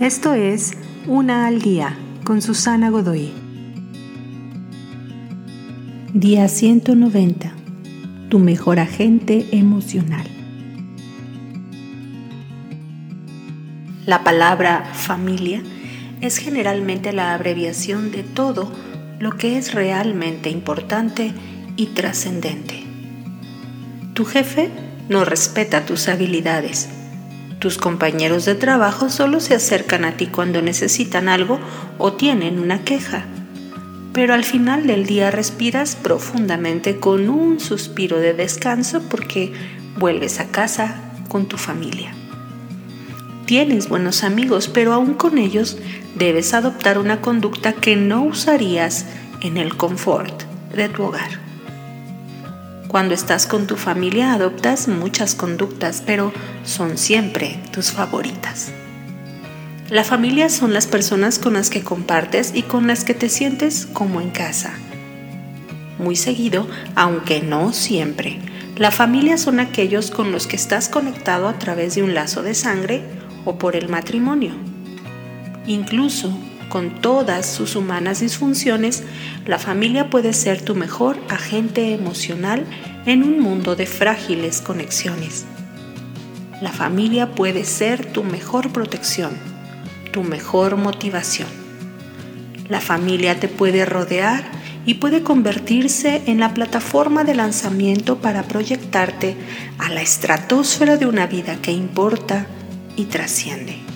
Esto es Una al Día con Susana Godoy. Día 190. Tu mejor agente emocional. La palabra familia es generalmente la abreviación de todo lo que es realmente importante y trascendente. Tu jefe no respeta tus habilidades tus compañeros de trabajo solo se acercan a ti cuando necesitan algo o tienen una queja. Pero al final del día respiras profundamente con un suspiro de descanso porque vuelves a casa con tu familia. Tienes buenos amigos, pero aún con ellos debes adoptar una conducta que no usarías en el confort de tu hogar. Cuando estás con tu familia adoptas muchas conductas, pero son siempre tus favoritas. La familia son las personas con las que compartes y con las que te sientes como en casa. Muy seguido, aunque no siempre, la familia son aquellos con los que estás conectado a través de un lazo de sangre o por el matrimonio. Incluso con todas sus humanas disfunciones, la familia puede ser tu mejor agente emocional en un mundo de frágiles conexiones. La familia puede ser tu mejor protección, tu mejor motivación. La familia te puede rodear y puede convertirse en la plataforma de lanzamiento para proyectarte a la estratosfera de una vida que importa y trasciende.